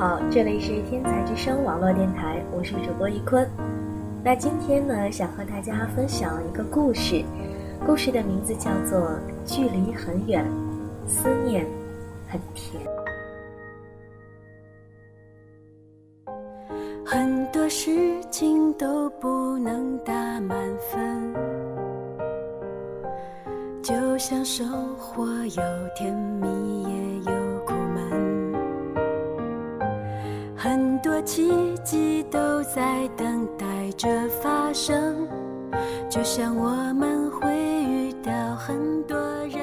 好，这里是天才之声网络电台，我是主播一坤。那今天呢，想和大家分享一个故事，故事的名字叫做《距离很远，思念很甜》。很多事情都不能打满分，就像生活有甜蜜也有多奇迹都在等待着发生，就像我们会遇到很多人。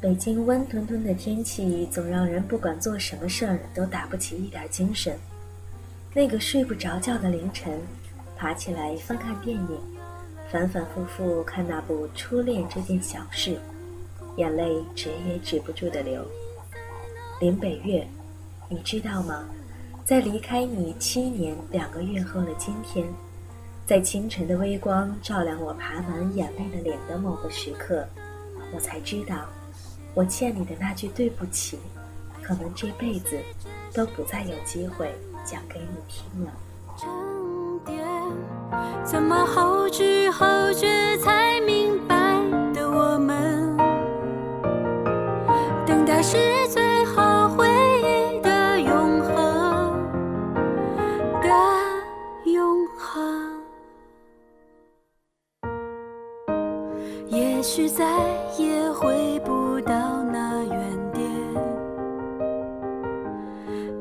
北京温吞吞的天气，总让人不管做什么事儿都打不起一点精神。那个睡不着觉的凌晨，爬起来翻看电影，反反复复看那部《初恋这件小事》，眼泪止也止不住的流。林北月，你知道吗？在离开你七年两个月后的今天，在清晨的微光照亮我爬满眼泪的脸的某个时刻，我才知道。我欠你的那句对不起，可能这辈子都不再有机会讲给你听了。沉淀，怎么后知后觉才明白的我们，等待是最许再也回不到那原点，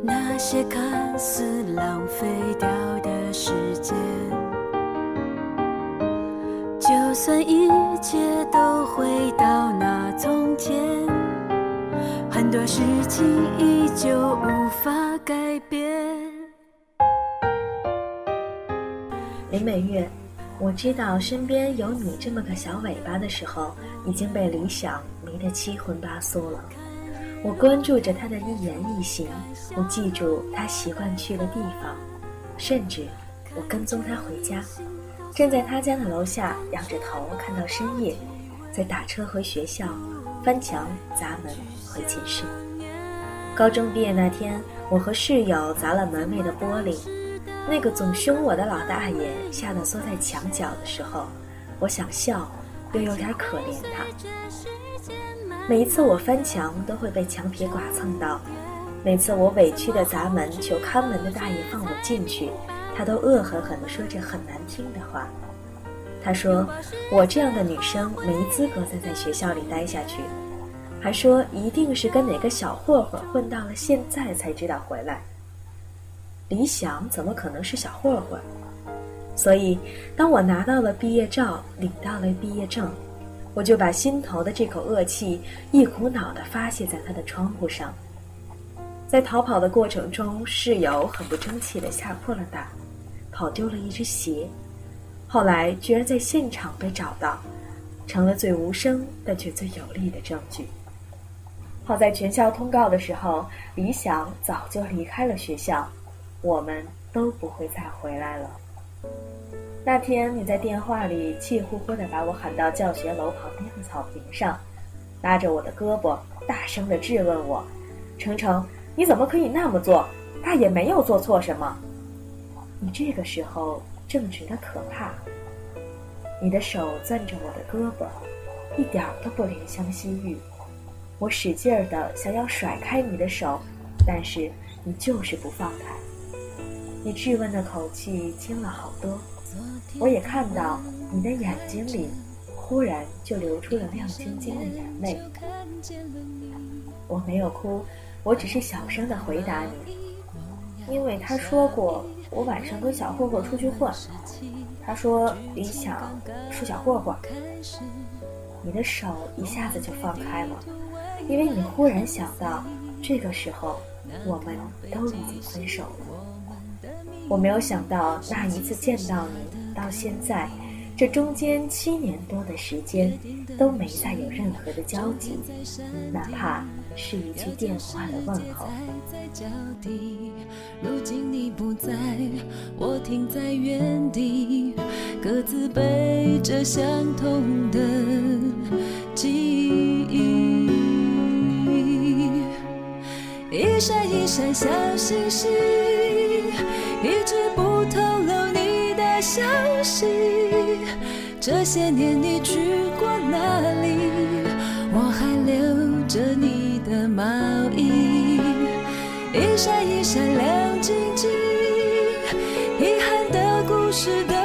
那些看似浪费掉的时间。就算一切都回到那从前，很多事情依旧无法改变。林美月，我知道身边有你这么个小尾巴的时候，已经被理想迷得七荤八素了。我关注着他的一言一行，我记住他习惯去的地方，甚至我跟踪他回家，站在他家的楼下，仰着头看到深夜，再打车回学校，翻墙砸门回寝室。高中毕业那天，我和室友砸了门卫的玻璃。那个总凶我的老大爷吓得缩在墙角的时候，我想笑，又有点可怜他。每一次我翻墙都会被墙皮剐蹭到，每次我委屈的砸门求看门的大爷放我进去，他都恶狠狠地说着很难听的话。他说我这样的女生没资格再在学校里待下去，还说一定是跟哪个小混混混到了现在才知道回来。理想怎么可能是小混混？所以，当我拿到了毕业照，领到了毕业证，我就把心头的这口恶气一股脑地发泄在他的窗户上。在逃跑的过程中，室友很不争气地吓破了胆，跑丢了一只鞋，后来居然在现场被找到，成了最无声但却最有力的证据。好在全校通告的时候，李想早就离开了学校。我们都不会再回来了。那天你在电话里气呼呼地把我喊到教学楼旁边的草坪上，拉着我的胳膊，大声地质问我：“程程，你怎么可以那么做？大爷没有做错什么。”你这个时候正直的可怕。你的手攥着我的胳膊，一点都不怜香惜玉。我使劲儿的想要甩开你的手，但是你就是不放开。你质问的口气轻了好多，我也看到你的眼睛里忽然就流出了亮晶晶的眼泪。我没有哭，我只是小声的回答你，因为他说过我晚上跟小混混出去混，他说李想是小混混。你的手一下子就放开了，因为你忽然想到，这个时候我们都已经分手了。我没有想到，那一次见到你，到现在，这中间七年多的时间，都没再有任何的交集，哪怕是一句电话的问候。如今你不在，我停在原地，各自背着相同的记忆。闪一闪小星星，一直不透露你的消息。这些年你去过哪里？我还留着你的毛衣，一闪一闪亮晶晶，遗憾的故事都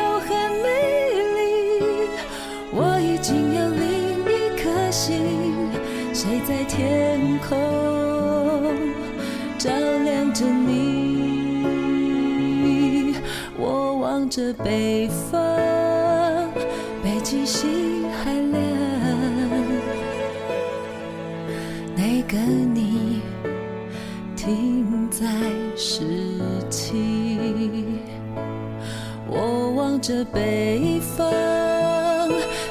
着北方，北极星还亮。那个你停在十七，我望着北方，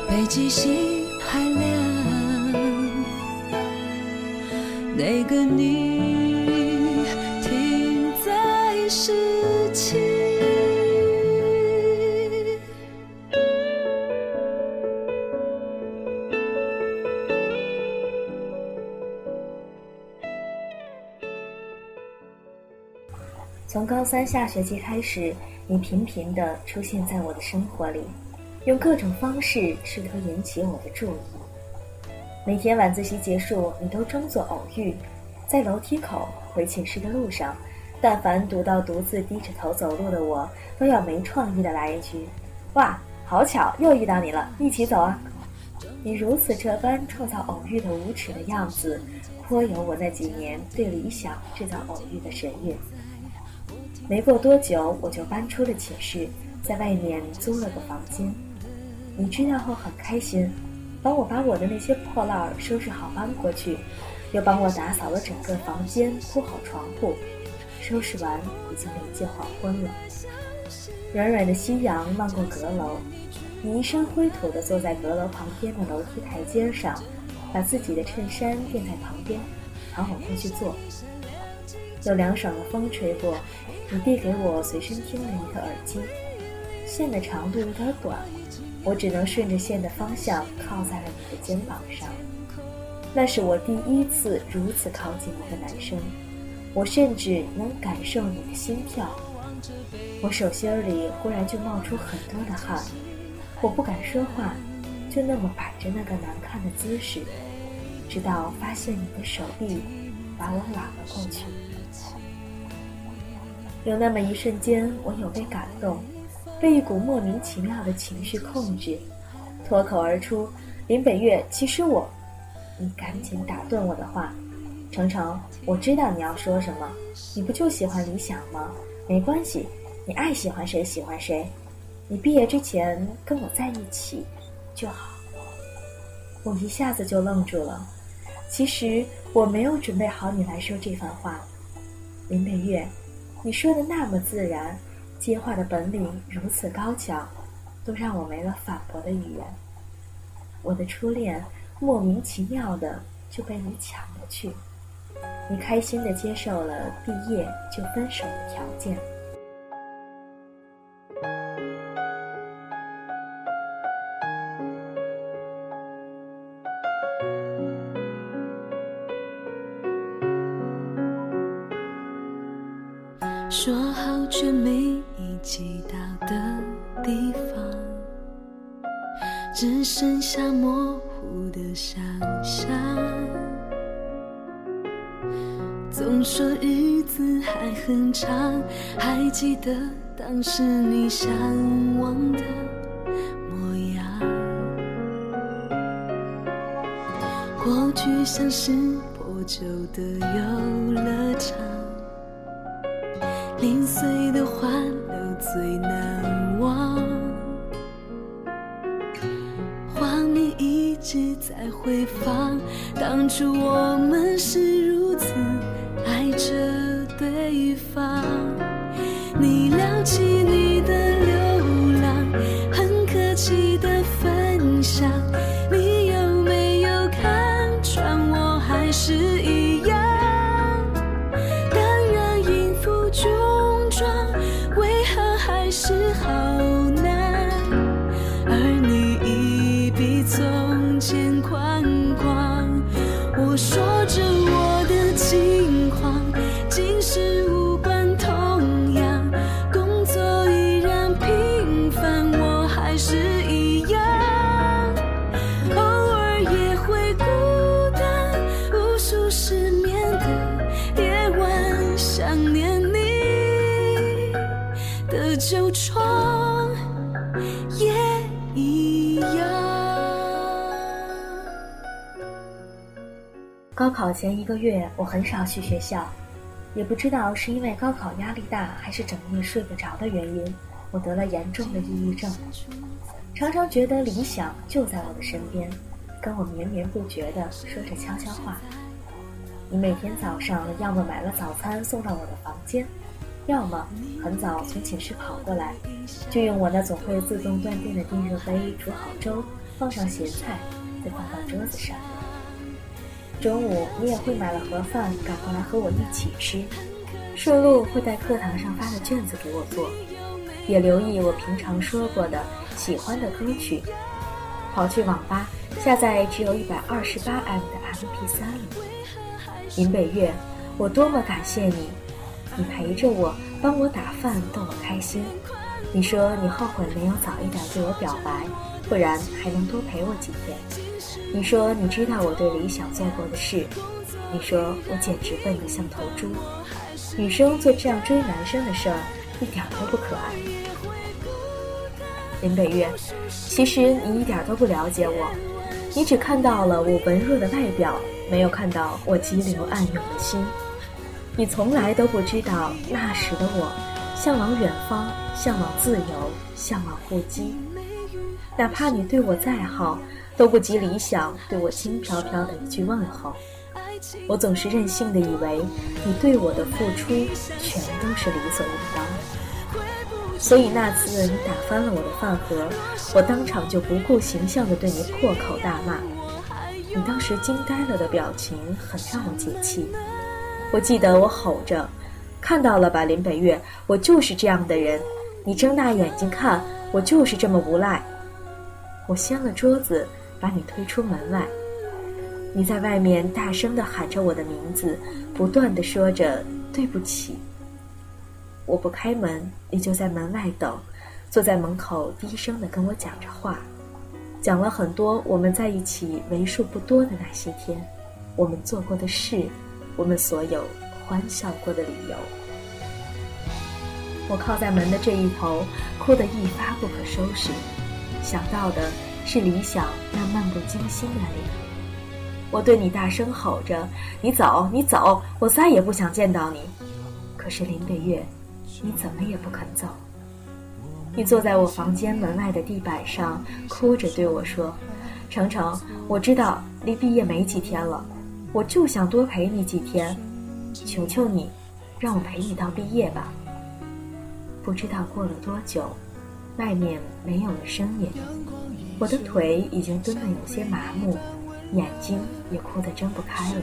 北极星还亮。那个你三下学期开始，你频频地出现在我的生活里，用各种方式试图引起我的注意。每天晚自习结束，你都装作偶遇，在楼梯口回寝室的路上，但凡读到独自低着头走路的我，都要没创意的来一句：“哇，好巧，又遇到你了，一起走啊！”你如此这般创造偶遇的无耻的样子，颇有我那几年对理想制造偶遇的神韵。没过多久，我就搬出了寝室，在外面租了个房间。你知道后很开心，帮我把我的那些破烂儿收拾好搬过去，又帮我打扫了整个房间，铺好床铺。收拾完，已经临近黄昏了。软软的夕阳漫过阁楼，你一身灰土地坐在阁楼旁边的楼梯台阶上，把自己的衬衫垫在旁边，喊我过去坐。有凉爽的风吹过，你递给我随身听的一个耳机，线的长度有点短，我只能顺着线的方向靠在了你的肩膀上。那是我第一次如此靠近一个男生，我甚至能感受你的心跳。我手心里忽然就冒出很多的汗，我不敢说话，就那么摆着那个难看的姿势，直到发现你的手臂把我揽了过去。有那么一瞬间，我有被感动，被一股莫名其妙的情绪控制，脱口而出：“林北月，其实我……”你赶紧打断我的话：“程程，我知道你要说什么，你不就喜欢理想吗？没关系，你爱喜欢谁喜欢谁，你毕业之前跟我在一起就好。”我一下子就愣住了，其实我没有准备好你来说这番话，林北月。你说的那么自然，接话的本领如此高强，都让我没了反驳的语言。我的初恋莫名其妙的就被你抢了去，你开心的接受了毕业就分手的条件。说好却没一起到的地方，只剩下模糊的想象。总说日子还很长，还记得当时你向往的模样。过去像是破旧的游乐场。心碎的欢乐最难忘，画面一直在回放，当初我们是如此爱着对方。你俩说着我的情况竟是无高考前一个月，我很少去学校，也不知道是因为高考压力大，还是整夜睡不着的原因，我得了严重的抑郁症。常常觉得理想就在我的身边，跟我绵绵不绝地说着悄悄话。你每天早上要么买了早餐送到我的房间，要么很早从寝室跑过来，就用我那总会自动断电的电热杯煮好粥，放上咸菜，再放到桌子上。中午你也会买了盒饭赶过来和我一起吃，顺路会带课堂上发的卷子给我做，也留意我平常说过的喜欢的歌曲，跑去网吧下载只有一百二十八 M 的 MP3 里。林北月，我多么感谢你，你陪着我，帮我打饭，逗我开心。你说你后悔没有早一点对我表白，不然还能多陪我几天。你说你知道我对理想做过的事，你说我简直笨得像头猪。女生做这样追男生的事儿，一点儿都不可爱。林北月，其实你一点都不了解我，你只看到了我文弱的外表，没有看到我激流暗涌的心。你从来都不知道那时的我，向往远方，向往自由，向往互击。哪怕你对我再好，都不及理想对我轻飘飘的一句问候。我总是任性的以为，你对我的付出全都是理所应当。所以那次你打翻了我的饭盒，我当场就不顾形象的对你破口大骂。你当时惊呆了的表情很让我解气。我记得我吼着：“看到了吧，林北月，我就是这样的人。你睁大眼睛看，我就是这么无赖。”我掀了桌子，把你推出门外。你在外面大声地喊着我的名字，不断地说着对不起。我不开门，你就在门外等，坐在门口低声地跟我讲着话，讲了很多我们在一起为数不多的那些天，我们做过的事，我们所有欢笑过的理由。我靠在门的这一头，哭得一发不可收拾。想到的是理想那漫不经心的脸，我对你大声吼着：“你走，你走，我再也不想见到你。”可是林北月，你怎么也不肯走。你坐在我房间门外的地板上，哭着对我说：“程程，我知道离毕业没几天了，我就想多陪你几天，求求你，让我陪你到毕业吧。”不知道过了多久。外面没有了声音，我的腿已经蹲得有些麻木，眼睛也哭得睁不开了。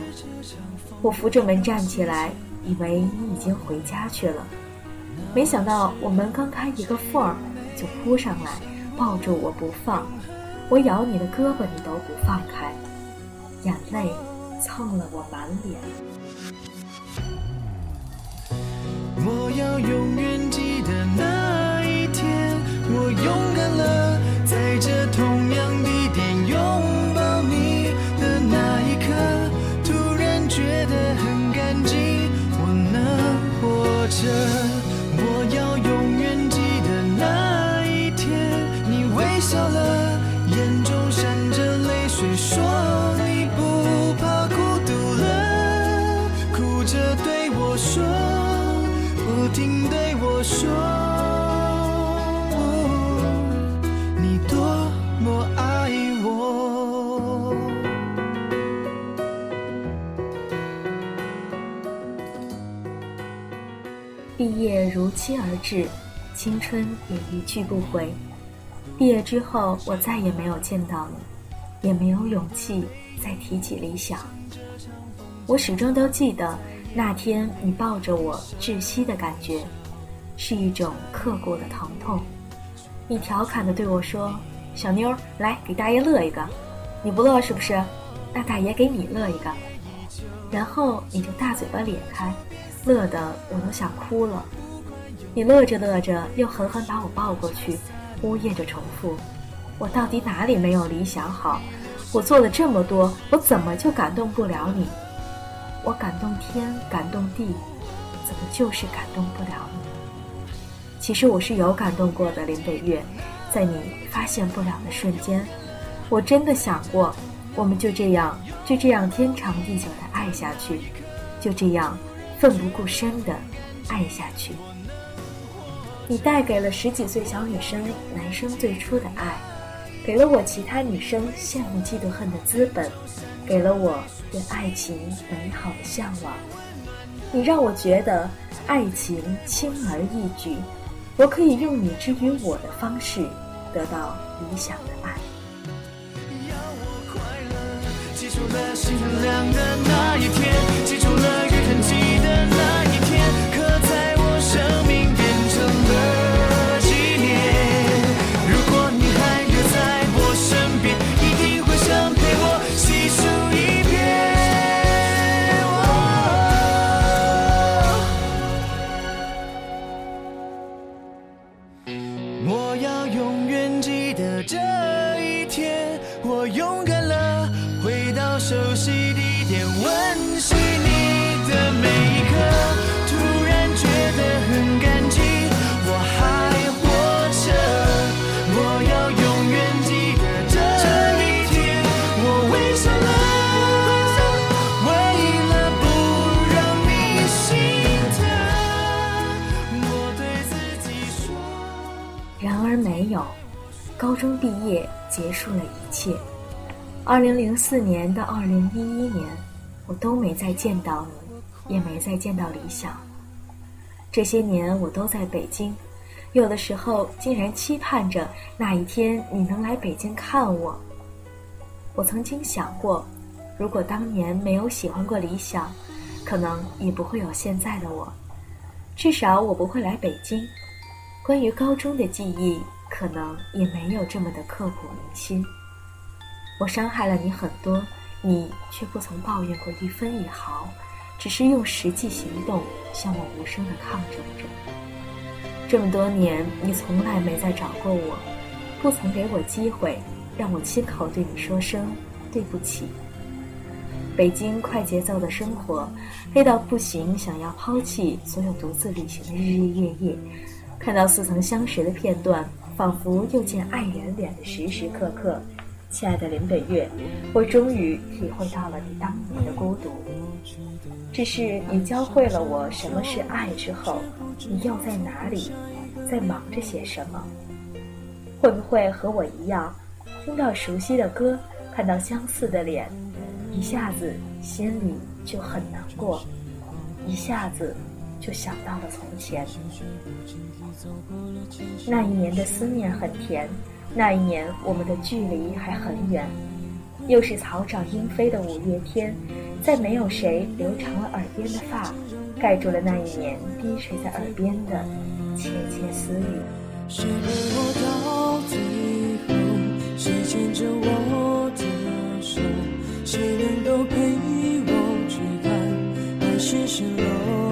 我扶着门站起来，以为你已经回家去了，没想到我门刚开一个缝儿，就扑上来抱住我不放。我咬你的胳膊，你都不放开，眼泪蹭了我满脸。我要永远记得那一天。我勇敢了，在这同样地点拥抱你的那一刻，突然觉得很干净，我能活着。我要永远记得那一天，你微笑了，眼中闪着泪水，说停对我说。毕业如期而至，青春也一去不回。毕业之后，我再也没有见到你，也没有勇气再提起理想。我始终都记得那天你抱着我窒息的感觉，是一种刻骨的疼痛。你调侃地对我说：“小妞，来给大爷乐一个，你不乐是不是？那大爷给你乐一个。”然后你就大嘴巴咧开。乐得我都想哭了。你乐着乐着，又狠狠把我抱过去，呜咽着重复：“我到底哪里没有理想好？我做了这么多，我怎么就感动不了你？我感动天，感动地，怎么就是感动不了你？”其实我是有感动过的，林北月，在你发现不了的瞬间，我真的想过，我们就这样，就这样天长地久的爱下去，就这样奋不顾身的爱下去。你带给了十几岁小女生男生最初的爱，给了我其他女生羡慕嫉妒恨的资本，给了我对爱情美好的向往。你让我觉得爱情轻而易举，我可以用你之于我的方式得到理想的爱。要我快乐，记住了星亮的那一天，中毕业结束了一切。二零零四年到二零一一年，我都没再见到你，也没再见到理想。这些年我都在北京，有的时候竟然期盼着那一天你能来北京看我。我曾经想过，如果当年没有喜欢过理想，可能也不会有现在的我，至少我不会来北京。关于高中的记忆，可能也没有这么的刻骨铭心。我伤害了你很多，你却不曾抱怨过一分一毫，只是用实际行动向我无声的抗争着。这么多年，你从来没再找过我，不曾给我机会让我亲口对你说声对不起。北京快节奏的生活，累到不行，想要抛弃所有独自旅行的日日夜夜。看到似曾相识的片段，仿佛又见爱人脸的时时刻刻。亲爱的林北月，我终于体会到了你当年的孤独。只是你教会了我什么是爱之后，你又在哪里，在忙着些什么？会不会和我一样，听到熟悉的歌，看到相似的脸，一下子心里就很难过，一下子就想到了从前。那一年的思念很甜，那一年我们的距离还很远。又是草长莺飞的五月天，再没有谁留长了耳边的发，盖住了那一年滴水在耳边的窃窃私语。谁陪我到最后？谁牵着我的手？谁能够陪我去看海市蜃楼？